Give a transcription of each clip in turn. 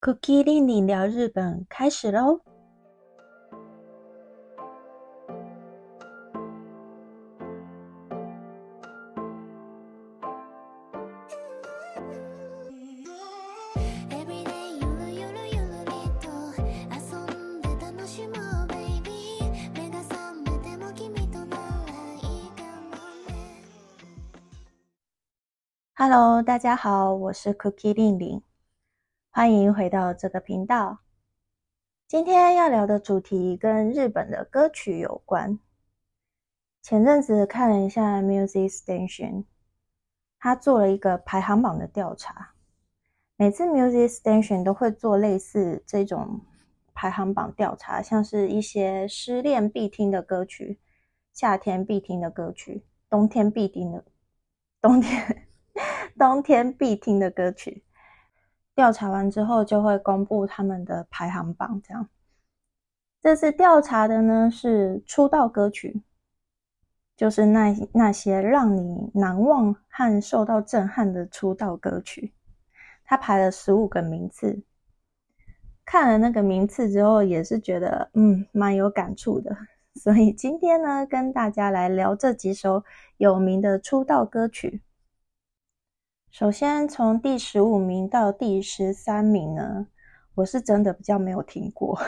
Cookie 令你聊日本开始喽！Hello，大家好，我是 Cookie 令令，欢迎回到这个频道。今天要聊的主题跟日本的歌曲有关。前阵子看了一下 Music Station，他做了一个排行榜的调查。每次 Music Station 都会做类似这种排行榜调查，像是一些失恋必听的歌曲、夏天必听的歌曲、冬天必听的冬天。冬天必听的歌曲，调查完之后就会公布他们的排行榜。这样，这次调查的呢是出道歌曲，就是那那些让你难忘和受到震撼的出道歌曲。他排了十五个名次，看了那个名次之后，也是觉得嗯蛮有感触的。所以今天呢，跟大家来聊这几首有名的出道歌曲。首先，从第十五名到第十三名呢，我是真的比较没有听过。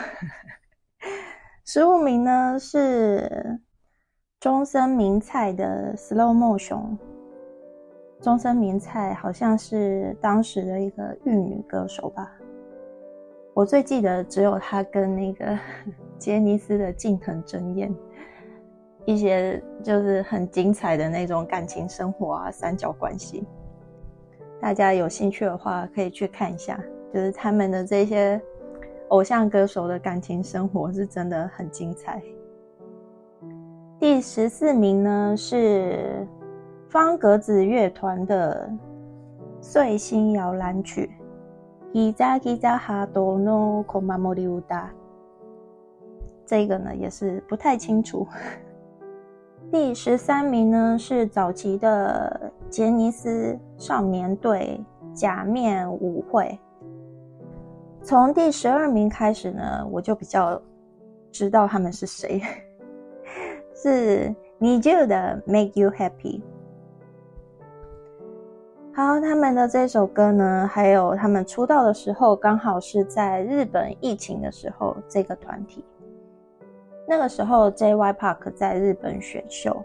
十五名呢是中森明菜的《Slow Motion》。中森明菜好像是当时的一个玉女歌手吧。我最记得只有她跟那个 杰尼斯的近藤真彦一些就是很精彩的那种感情生活啊，三角关系。大家有兴趣的话，可以去看一下，就是他们的这些偶像歌手的感情生活是真的很精彩。第十四名呢是方格子乐团的《碎星摇篮曲》，Giza Giza Hado no Komamoriuda。这个呢也是不太清楚。第十三名呢是早期的。杰尼斯少年队假面舞会，从第十二名开始呢，我就比较知道他们是谁，是 NiziU 的 Make You Happy。好，他们的这首歌呢，还有他们出道的时候，刚好是在日本疫情的时候，这个团体，那个时候 J.Y. Park 在日本选秀。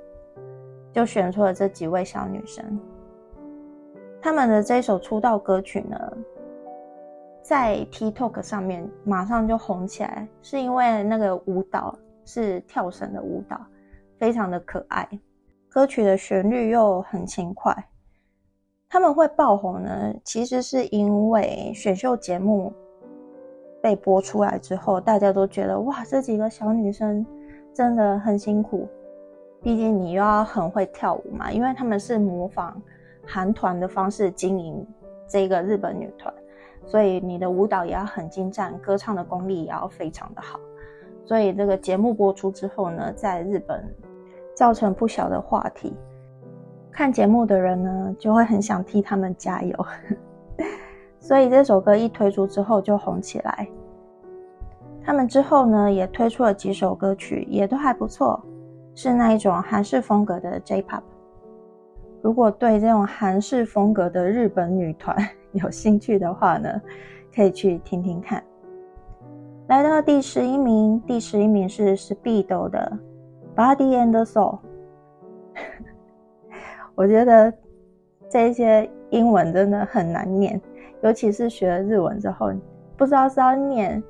就选出了这几位小女生，他们的这首出道歌曲呢，在 TikTok 上面马上就红起来，是因为那个舞蹈是跳绳的舞蹈，非常的可爱，歌曲的旋律又很轻快。他们会爆红呢，其实是因为选秀节目被播出来之后，大家都觉得哇，这几个小女生真的很辛苦。毕竟你又要很会跳舞嘛，因为他们是模仿韩团的方式经营这个日本女团，所以你的舞蹈也要很精湛，歌唱的功力也要非常的好。所以这个节目播出之后呢，在日本造成不小的话题，看节目的人呢就会很想替他们加油。所以这首歌一推出之后就红起来。他们之后呢也推出了几首歌曲，也都还不错。是那一种韩式风格的 J-pop。如果对这种韩式风格的日本女团 有兴趣的话呢，可以去听听看。来到第十一名，第十一名是 Speedo 的 Body and Soul。我觉得这些英文真的很难念，尤其是学了日文之后，不知道是要念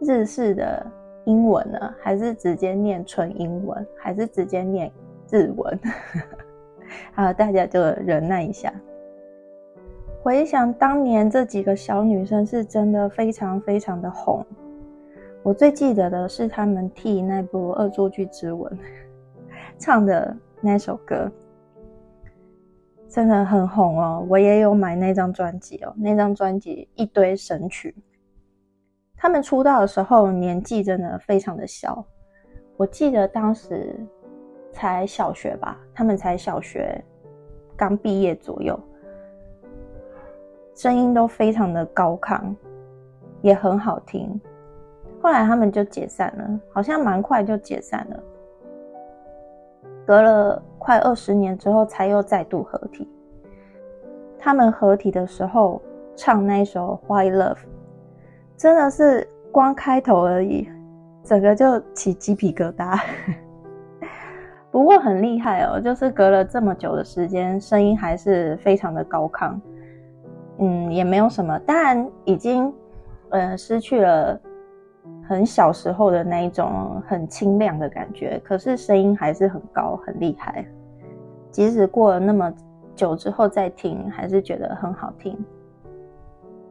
日式的。英文呢，还是直接念纯英文，还是直接念日文？好，大家就忍耐一下。回想当年这几个小女生，是真的非常非常的红。我最记得的是他们替那部《恶作剧之吻》唱的那首歌，真的很红哦。我也有买那张专辑哦，那张专辑一堆神曲。他们出道的时候年纪真的非常的小，我记得当时才小学吧，他们才小学刚毕业左右，声音都非常的高亢，也很好听。后来他们就解散了，好像蛮快就解散了。隔了快二十年之后，才又再度合体。他们合体的时候唱那首《Why Love》，真的是光开头而已，整个就起鸡皮疙瘩。不过很厉害哦，就是隔了这么久的时间，声音还是非常的高亢。嗯，也没有什么，当然已经呃失去了很小时候的那一种很清亮的感觉，可是声音还是很高，很厉害。即使过了那么久之后再听，还是觉得很好听。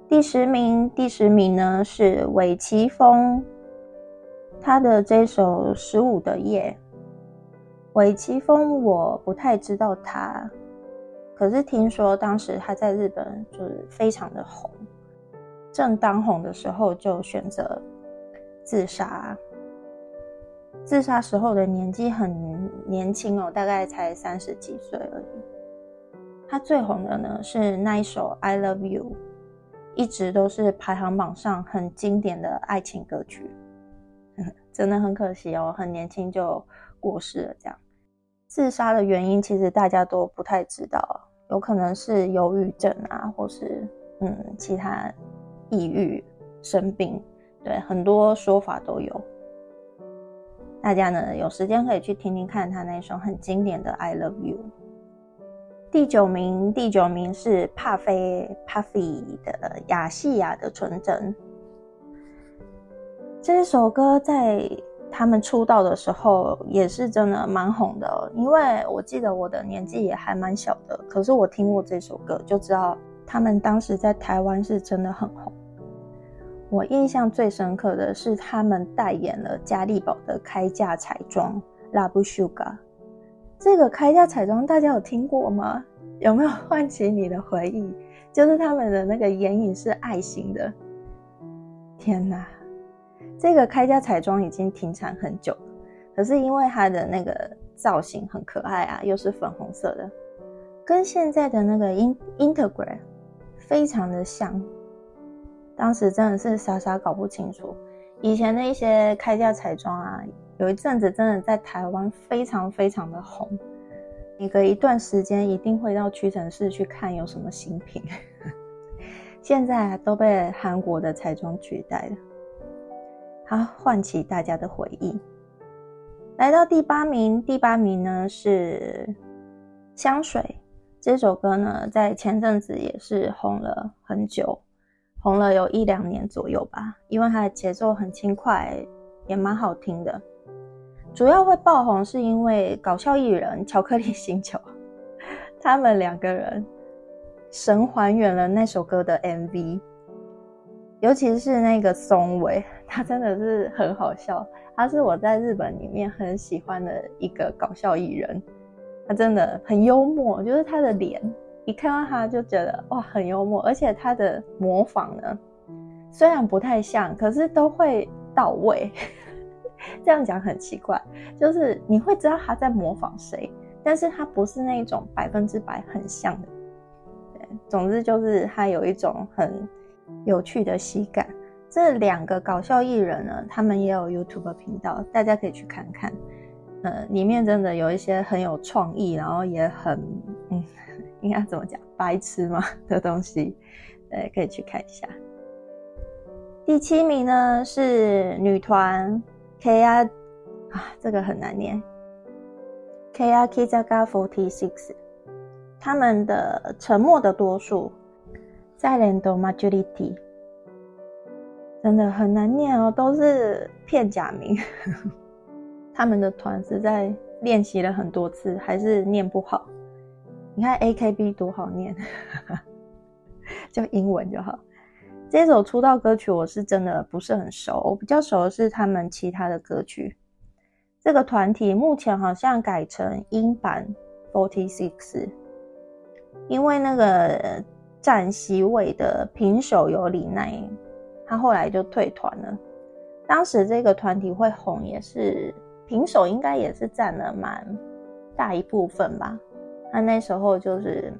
第十名，第十名呢是韦奇峰，他的这首《十五的夜》。韦奇峰，我不太知道他，可是听说当时他在日本就是非常的红，正当红的时候就选择自杀，自杀时候的年纪很年轻哦，大概才三十几岁而已。他最红的呢是那一首《I Love You》，一直都是排行榜上很经典的爱情歌曲，真的很可惜哦，很年轻就。过世了，这样自杀的原因其实大家都不太知道，有可能是忧郁症啊，或是嗯其他抑郁生病，对，很多说法都有。大家呢有时间可以去听听看他那首很经典的《I Love You》。第九名，第九名是帕菲 Puffy 的《亚细亚的纯真》。这首歌在。他们出道的时候也是真的蛮红的，因为我记得我的年纪也还蛮小的，可是我听过这首歌，就知道他们当时在台湾是真的很红。我印象最深刻的是他们代言了嘉利宝的开价彩妆 Love Sugar，这个开价彩妆大家有听过吗？有没有唤起你的回忆？就是他们的那个眼影是爱心的，天哪！这个开价彩妆已经停产很久了，可是因为它的那个造型很可爱啊，又是粉红色的，跟现在的那个 In Integrate 非常的像。当时真的是傻傻搞不清楚，以前的一些开价彩妆啊，有一阵子真的在台湾非常非常的红，每隔一段时间一定会到屈臣氏去看有什么新品，现在都被韩国的彩妆取代了。它唤起大家的回忆。来到第八名，第八名呢是《香水》这首歌呢，在前阵子也是红了很久，红了有一两年左右吧。因为它的节奏很轻快，也蛮好听的。主要会爆红是因为搞笑艺人巧克力星球，他们两个人神还原了那首歌的 MV。尤其是那个松尾，他真的是很好笑。他是我在日本里面很喜欢的一个搞笑艺人，他真的很幽默，就是他的脸，一看到他就觉得哇很幽默，而且他的模仿呢，虽然不太像，可是都会到位。这样讲很奇怪，就是你会知道他在模仿谁，但是他不是那种百分之百很像的。总之就是他有一种很。有趣的喜感，这两个搞笑艺人呢，他们也有 YouTube 频道，大家可以去看看。呃，里面真的有一些很有创意，然后也很嗯，应该怎么讲，白痴嘛 的东西，对，可以去看一下。第七名呢是女团 K R 啊，这个很难念，K R Kizaga Forty Six，他们的沉默的多数。Silent majority，真的很难念哦，都是片假名。他们的团是在练习了很多次，还是念不好。你看 AKB 多好念，就英文就好。这首出道歌曲我是真的不是很熟，我比较熟的是他们其他的歌曲。这个团体目前好像改成英版 Forty Six，因为那个。占席位的平手有李奈，他后来就退团了。当时这个团体会红，也是平手应该也是占了蛮大一部分吧。他那时候就是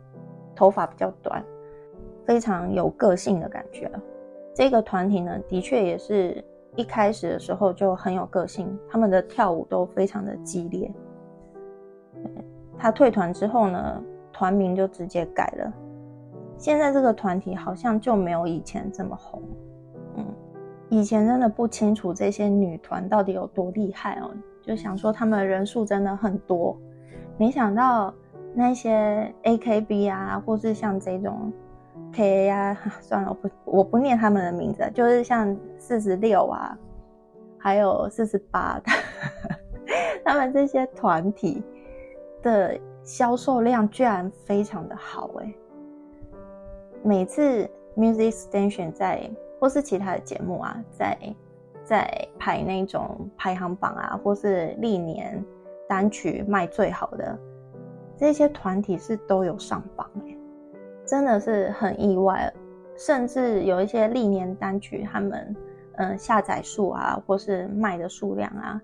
头发比较短，非常有个性的感觉。这个团体呢，的确也是一开始的时候就很有个性，他们的跳舞都非常的激烈。他退团之后呢，团名就直接改了。现在这个团体好像就没有以前这么红。嗯，以前真的不清楚这些女团到底有多厉害哦，就想说他们人数真的很多，没想到那些 AKB 啊，或是像这种 K 啊，算了，我不我不念他们的名字，就是像四十六啊，还有四十八，他们这些团体。的销售量居然非常的好哎！每次 Music Station 在或是其他的节目啊，在在排那种排行榜啊，或是历年单曲卖最好的这些团体是都有上榜哎，真的是很意外。甚至有一些历年单曲，他们嗯下载数啊，或是卖的数量啊，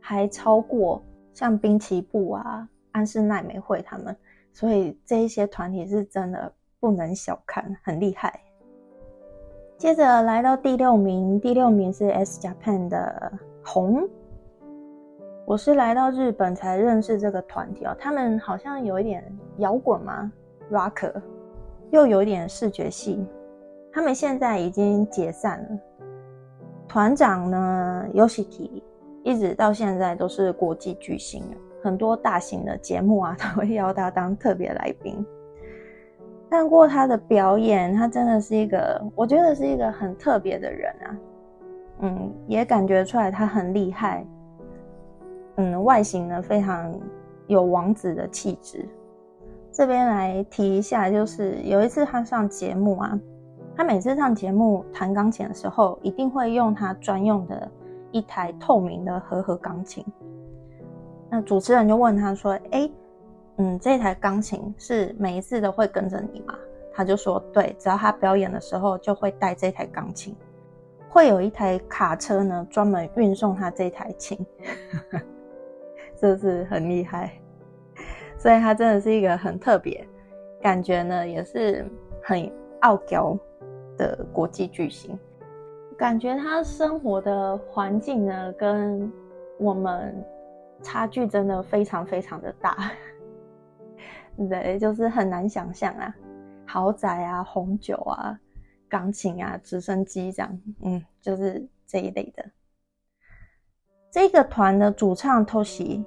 还超过像滨崎步啊。安室奈美惠他们，所以这一些团体是真的不能小看，很厉害。接着来到第六名，第六名是 S Japan 的红。我是来到日本才认识这个团体哦，他们好像有一点摇滚嘛？Rocker，又有一点视觉系。他们现在已经解散了，团长呢，Yoshiki 一直到现在都是国际巨星。很多大型的节目啊，他会邀他当特别来宾。看过他的表演，他真的是一个，我觉得是一个很特别的人啊。嗯，也感觉出来他很厉害。嗯，外形呢非常有王子的气质。这边来提一下，就是有一次他上节目啊，他每次上节目弹钢琴的时候，一定会用他专用的一台透明的和和钢琴。那主持人就问他说：“哎，嗯，这台钢琴是每一次都会跟着你吗？”他就说：“对，只要他表演的时候就会带这台钢琴，会有一台卡车呢专门运送他这台琴，是不是很厉害？所以他真的是一个很特别，感觉呢也是很傲娇的国际巨星，感觉他生活的环境呢跟我们。”差距真的非常非常的大，对，就是很难想象啊，豪宅啊，红酒啊，钢琴啊，直升机这样，嗯，就是这一类的。这个团的主唱偷袭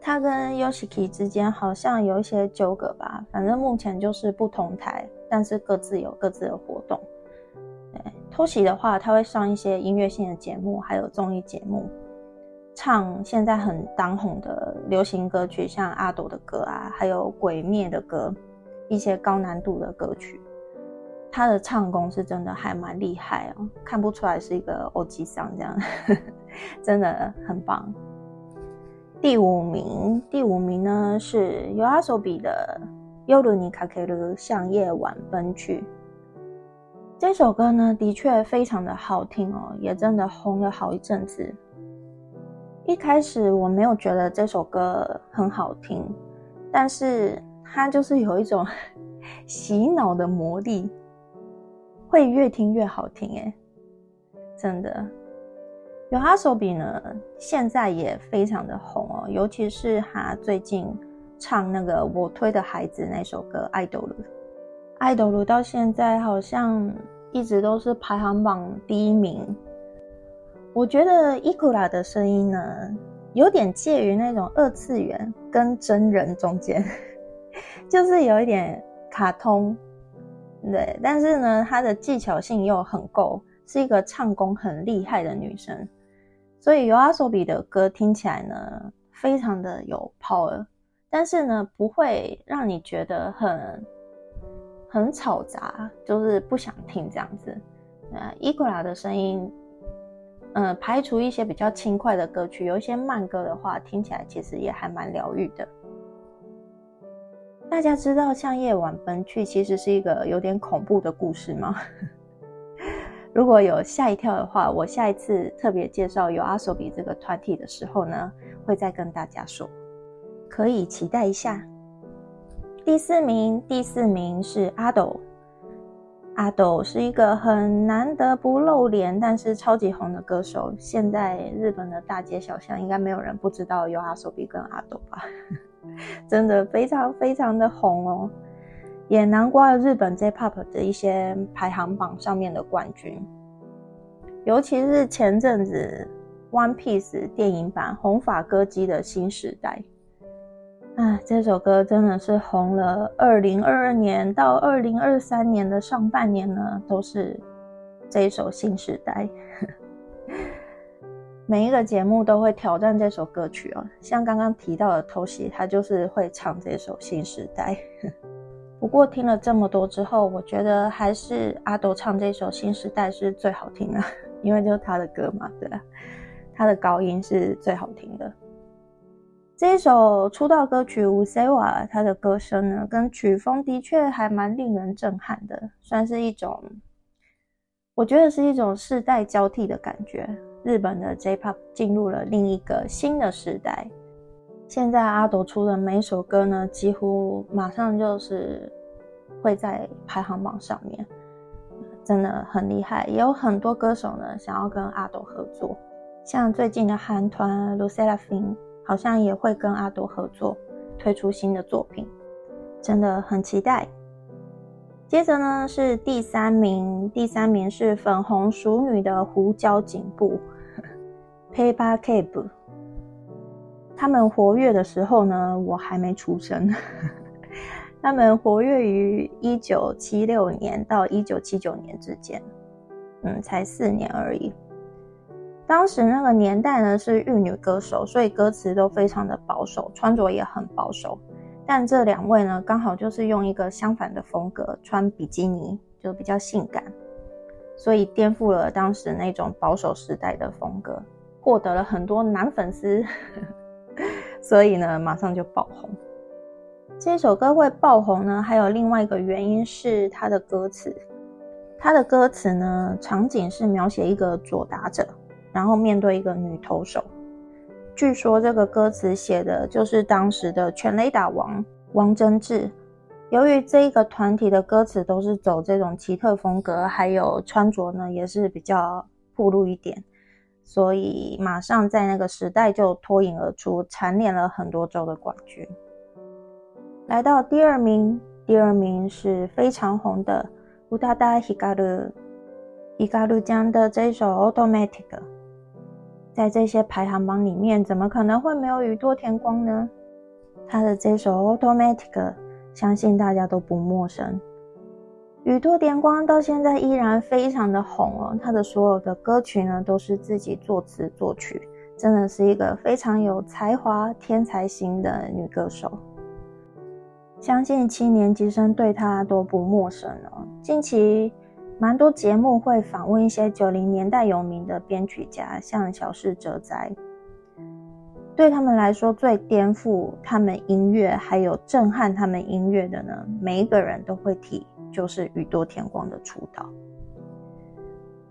他跟 Yoshiki 之间好像有一些纠葛吧，反正目前就是不同台，但是各自有各自的活动。对，Toshi 的话，他会上一些音乐性的节目，还有综艺节目。唱现在很当红的流行歌曲，像阿斗的歌啊，还有鬼灭的歌，一些高难度的歌曲，他的唱功是真的还蛮厉害哦，看不出来是一个欧吉桑这样，真的很棒。第五名，第五名呢是 YOASOBI 的《夜にかける向夜晚奔去》。这首歌呢，的确非常的好听哦，也真的红了好一阵子。 一开始我没有觉得这首歌很好听，但是它就是有一种 洗脑的魔力，会越听越好听哎，真的。有阿手比呢，现在也非常的红哦，尤其是他最近唱那个我推的孩子那首歌《爱豆鲁》，爱豆鲁到现在好像一直都是排行榜第一名。我觉得伊库拉的声音呢，有点介于那种二次元跟真人中间，就是有一点卡通，对，但是呢，她的技巧性又很够，是一个唱功很厉害的女生，所以尤阿索比的歌听起来呢，非常的有 power，但是呢，不会让你觉得很很吵杂，就是不想听这样子。呃，伊库拉的声音。嗯，排除一些比较轻快的歌曲，有一些慢歌的话，听起来其实也还蛮疗愈的。大家知道《向夜晚奔去》其实是一个有点恐怖的故事吗？如果有吓一跳的话，我下一次特别介绍有阿索比这个团体的时候呢，会再跟大家说，可以期待一下。第四名，第四名是阿斗。阿斗是一个很难得不露脸，但是超级红的歌手。现在日本的大街小巷，应该没有人不知道有阿手比跟阿斗吧？真的非常非常的红哦，也难怪日本 J-Pop 的一些排行榜上面的冠军。尤其是前阵子《One Piece》电影版《红发歌姬的新时代》。啊，这首歌真的是红了。二零二二年到二零二三年的上半年呢，都是这一首《新时代》。每一个节目都会挑战这首歌曲哦，像刚刚提到的偷袭，他就是会唱这首《新时代》。不过听了这么多之后，我觉得还是阿斗唱这首《新时代》是最好听的，因为就是他的歌嘛，对吧？他的高音是最好听的。这一首出道歌曲《乌塞瓦》，他的歌声呢，跟曲风的确还蛮令人震撼的，算是一种，我觉得是一种世代交替的感觉。日本的 J-Pop 进入了另一个新的时代。现在阿朵出的每首歌呢，几乎马上就是会在排行榜上面，真的很厉害。也有很多歌手呢，想要跟阿朵合作，像最近的韩团 LUCELAFIN。好像也会跟阿朵合作推出新的作品，真的很期待。接着呢是第三名，第三名是粉红熟女的胡椒颈部 Paper Cape。他们活跃的时候呢，我还没出生。他们活跃于一九七六年到一九七九年之间，嗯，才四年而已。当时那个年代呢是玉女歌手，所以歌词都非常的保守，穿着也很保守。但这两位呢，刚好就是用一个相反的风格，穿比基尼就比较性感，所以颠覆了当时那种保守时代的风格，获得了很多男粉丝，所以呢马上就爆红。这首歌会爆红呢，还有另外一个原因是它的歌词，它的歌词呢场景是描写一个左打者。然后面对一个女投手，据说这个歌词写的就是当时的全垒打王王贞治。由于这一个团体的歌词都是走这种奇特风格，还有穿着呢也是比较暴露一点，所以马上在那个时代就脱颖而出，蝉联了很多周的冠军。来到第二名，第二名是非常红的乌达达希嘎鲁伊嘎鲁江的这首 Automatic。在这些排行榜里面，怎么可能会没有宇多田光呢？他的这首《Automatic》，相信大家都不陌生。宇多田光到现在依然非常的红哦，他的所有的歌曲呢都是自己作词作曲，真的是一个非常有才华、天才型的女歌手。相信七年级生对她都不陌生哦。近期。蛮多节目会访问一些九零年代有名的编曲家，像小室哲哉。对他们来说，最颠覆他们音乐还有震撼他们音乐的呢，每一个人都会提，就是宇多田光的出道。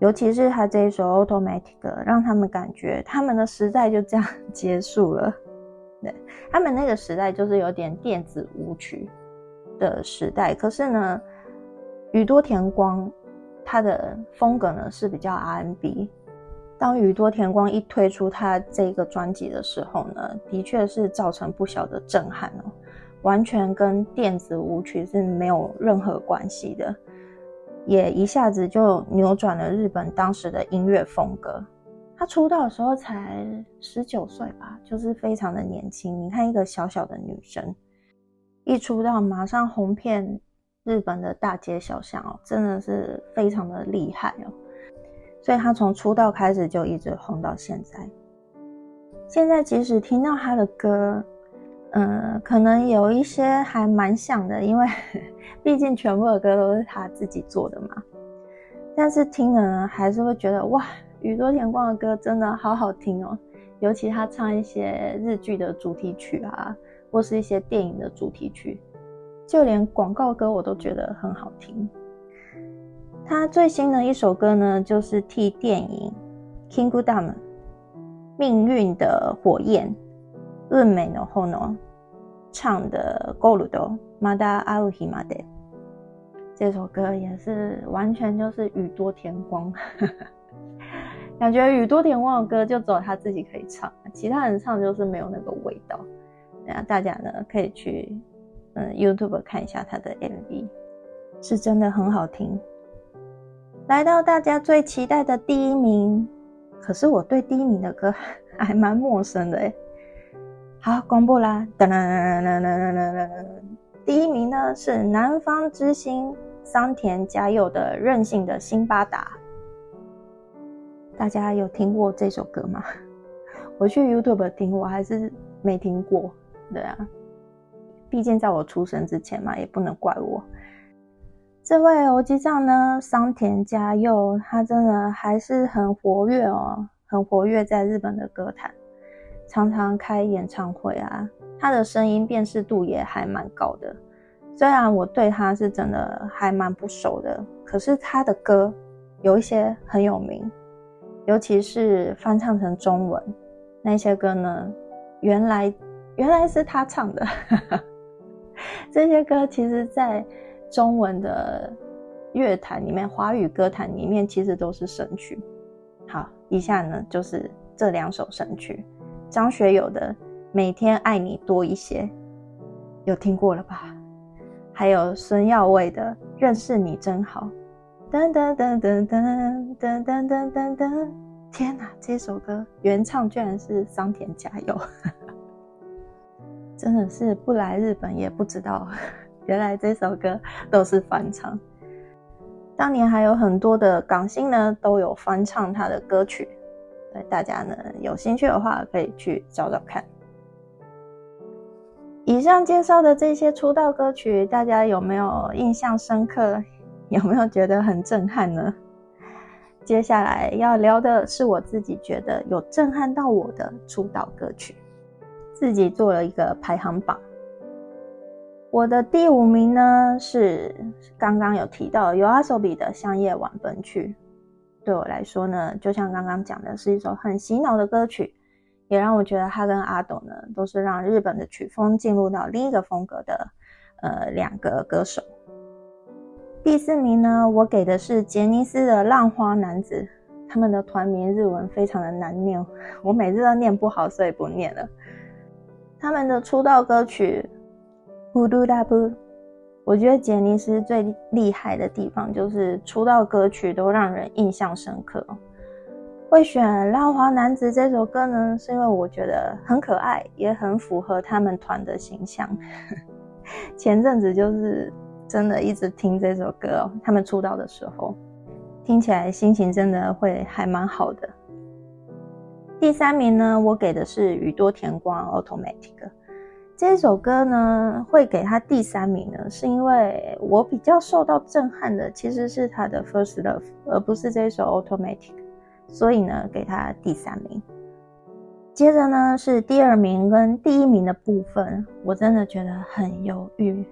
尤其是他这一首《Automatic》，让他们感觉他们的时代就这样结束了。对他们那个时代，就是有点电子舞曲的时代。可是呢，宇多田光。他的风格呢是比较 R&B。当宇多田光一推出他这个专辑的时候呢，的确是造成不小的震撼哦，完全跟电子舞曲是没有任何关系的，也一下子就扭转了日本当时的音乐风格。他出道的时候才十九岁吧，就是非常的年轻。你看一个小小的女生，一出道马上红遍。日本的大街小巷哦，真的是非常的厉害哦，所以他从出道开始就一直红到现在。现在即使听到他的歌，嗯，可能有一些还蛮像的，因为 毕竟全部的歌都是他自己做的嘛。但是听了呢，还是会觉得哇，宇多田光的歌真的好好听哦，尤其他唱一些日剧的主题曲啊，或是一些电影的主题曲。就连广告歌我都觉得很好听。他最新的一首歌呢，就是替电影《Kingdom》命运的火焰日美的后呢唱的《Gold》Mada Aohimade。这首歌也是完全就是宇多田光，感觉宇多田光的歌就只有他自己可以唱，其他人唱就是没有那个味道。那大家呢可以去嗯 YouTube 看一下他的 MV，是真的很好听。来到大家最期待的第一名，可是我对第一名的歌 还蛮陌生的哎。好，公布啦！噔噔噔噔噔噔噔噔噔，第一名呢是南方之星。桑田佳佑的《任性的辛巴达》，大家有听过这首歌吗？我去 YouTube 听，我还是没听过。对啊，毕竟在我出生之前嘛，也不能怪我。这位偶机上呢，桑田佳佑，他真的还是很活跃哦，很活跃在日本的歌坛，常常开演唱会啊，他的声音辨识度也还蛮高的。虽然我对他是真的还蛮不熟的，可是他的歌有一些很有名，尤其是翻唱成中文那些歌呢，原来原来是他唱的。这些歌其实，在中文的乐坛里面，华语歌坛里面，其实都是神曲。好，以下呢就是这两首神曲：张学友的《每天爱你多一些》，有听过了吧？还有孙耀威的《认识你真好》，噔噔噔噔噔噔噔噔噔噔，天哪！这首歌原唱居然是桑田佳佑，真的是不来日本也不知道，原来这首歌都是翻唱。当年还有很多的港星呢，都有翻唱他的歌曲，对大家呢有兴趣的话，可以去找找看。以上介绍的这些出道歌曲，大家有没有印象深刻？有没有觉得很震撼呢？接下来要聊的是我自己觉得有震撼到我的出道歌曲，自己做了一个排行榜。我的第五名呢是刚刚有提到有阿手比的《香叶晚奔去》，对我来说呢，就像刚刚讲的，是一首很洗脑的歌曲。也让我觉得他跟阿斗呢，都是让日本的曲风进入到另一个风格的，呃，两个歌手。第四名呢，我给的是杰尼斯的浪花男子，他们的团名日文非常的难念，我每次都念不好，所以不念了。他们的出道歌曲《呼噜大布》，我觉得杰尼斯最厉害的地方就是出道歌曲都让人印象深刻。会选《浪花男子》这首歌呢，是因为我觉得很可爱，也很符合他们团的形象。前阵子就是真的一直听这首歌哦，他们出道的时候，听起来心情真的会还蛮好的。第三名呢，我给的是宇多田光《Automatic》这首歌呢，会给他第三名呢，是因为我比较受到震撼的其实是他的《First Love》，而不是这首《Automatic》。所以呢，给他第三名。接着呢，是第二名跟第一名的部分，我真的觉得很犹豫，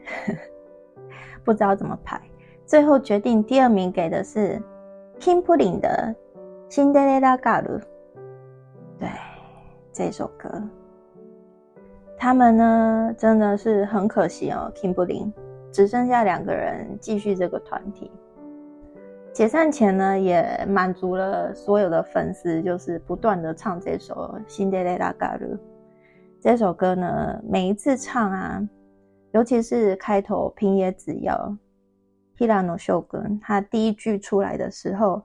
不知道怎么排。最后决定第二名给的是 King Pudding 的《Cinderella Girl》。对，这首歌，他们呢真的是很可惜哦，King 布林只剩下两个人继续这个团体。解散前呢，也满足了所有的粉丝，就是不断的唱这首《辛德雷拉嘎鲁》这首歌呢。每一次唱啊，尤其是开头平野紫耀、h i r a n o 秀根，他第一句出来的时候，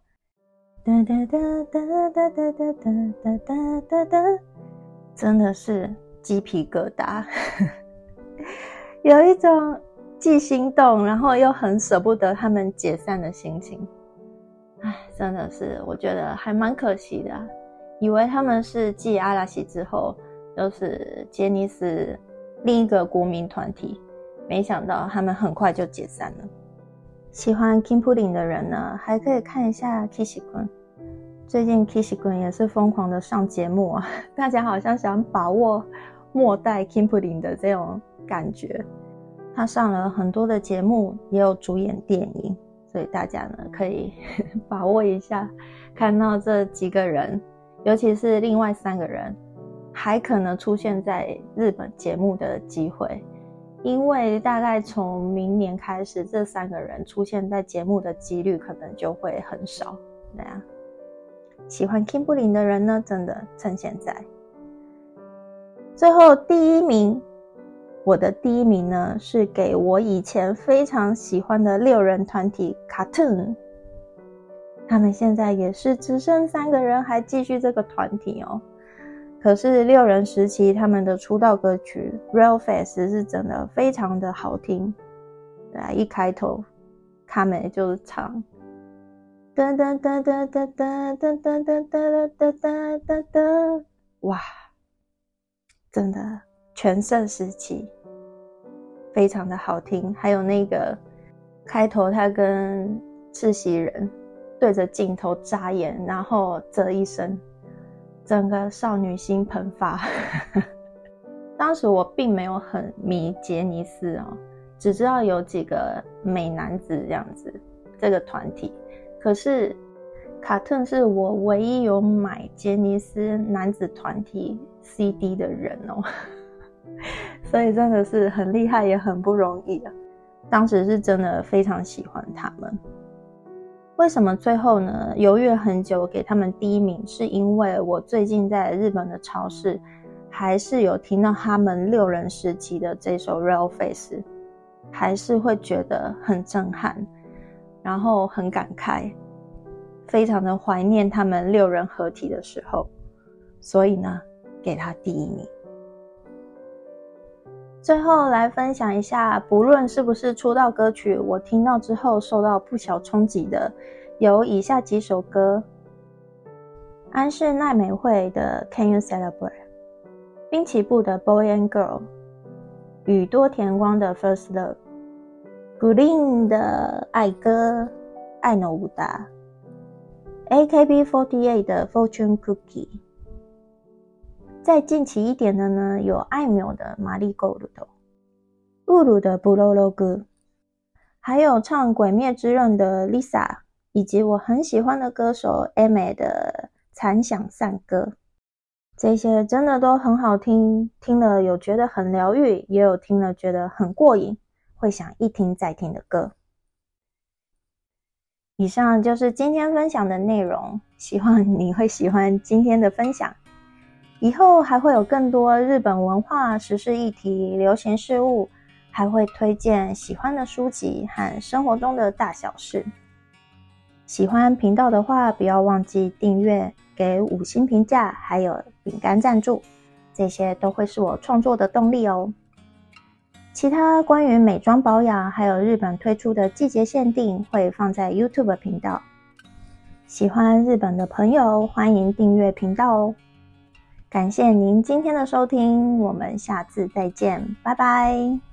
哒哒哒哒哒哒哒哒哒哒哒，真的是鸡皮疙瘩，有一种既心动，然后又很舍不得他们解散的心情。唉，真的是，我觉得还蛮可惜的。以为他们是继阿拉西之后，就是杰尼斯另一个国民团体，没想到他们很快就解散了。喜欢 King Pudding 的人呢，还可以看一下 Kishi 君。最近 Kishi 君也是疯狂的上节目啊，大家好像想把握末代 King Pudding 的这种感觉。他上了很多的节目，也有主演电影。所以大家呢可以 把握一下，看到这几个人，尤其是另外三个人，还可能出现在日本节目的机会，因为大概从明年开始，这三个人出现在节目的几率可能就会很少。对啊，喜欢 Kimberly 的人呢，真的趁现在。最后第一名，我的第一名呢，是给我以前非常喜欢的六人团体 Cartoon。他们现在也是只剩三个人，还继续这个团体哦。可是六人时期他们的出道歌曲《Real Face》是真的非常的好听。对啊，一开头卡美就是唱噔噔噔噔噔噔噔噔噔噔噔噔噔，哇，真的全盛时期，非常的好听。还有那个开头，他跟赤西仁。对着镜头眨眼，然后啧一声，整个少女心喷发。当时我并没有很迷杰尼斯哦，只知道有几个美男子这样子这个团体。可是卡特是我唯一有买杰尼斯男子团体 CD 的人哦，所以真的是很厉害，也很不容易啊。当时是真的非常喜欢他们。为什么最后呢？犹豫了很久，给他们第一名，是因为我最近在日本的超市，还是有听到他们六人时期的这首《Real Face》，还是会觉得很震撼，然后很感慨，非常的怀念他们六人合体的时候，所以呢，给他第一名。最后来分享一下，不论是不是出道歌曲，我听到之后受到不小冲击的，有以下几首歌：安室奈美惠的《Can You Celebrate》，滨崎步的《Boy and Girl》，宇多田光的《First Love》，Green 的《爱歌》，爱の舞达，AKB48 的《Fortune Cookie》。再近期一点的呢，有艾缪的《玛丽狗鲁头》，乌鲁的《布洛洛歌》，还有唱《鬼灭之刃》的 Lisa，以及我很喜欢的歌手 Amy 的《残响散歌》，这些真的都很好听，听了有觉得很疗愈，也有听了觉得很过瘾，会想一听再听的歌。以上就是今天分享的内容，希望你会喜欢今天的分享。以后还会有更多日本文化、时事议题、流行事物，还会推荐喜欢的书籍和生活中的大小事。喜欢频道的话，不要忘记订阅、给五星评价，还有饼干赞助，这些都会是我创作的动力哦。其他关于美妆保养，还有日本推出的季节限定，会放在 YouTube 频道。喜欢日本的朋友，欢迎订阅频道哦。感谢您今天的收听，我们下次再见，拜拜。